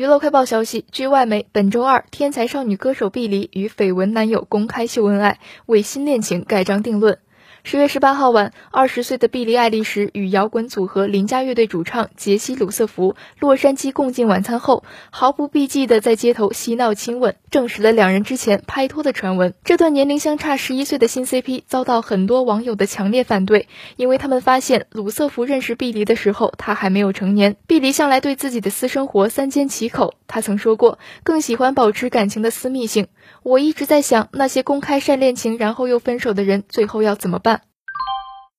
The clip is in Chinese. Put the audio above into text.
娱乐快报消息，据外媒，本周二，天才少女歌手碧梨与绯闻男友公开秀恩爱，为新恋情盖章定论。十月十八号晚，二十岁的碧莉·爱丽丝与摇滚组合邻家乐队主唱杰西·鲁瑟福洛杉矶共进晚餐后，毫不避忌地在街头嬉闹亲吻，证实了两人之前拍拖的传闻。这段年龄相差十一岁的新 CP 遭到很多网友的强烈反对，因为他们发现鲁瑟福认识碧梨的时候，他还没有成年。碧梨向来对自己的私生活三缄其口，他曾说过更喜欢保持感情的私密性。我一直在想，那些公开晒恋情然后又分手的人，最后要怎么办？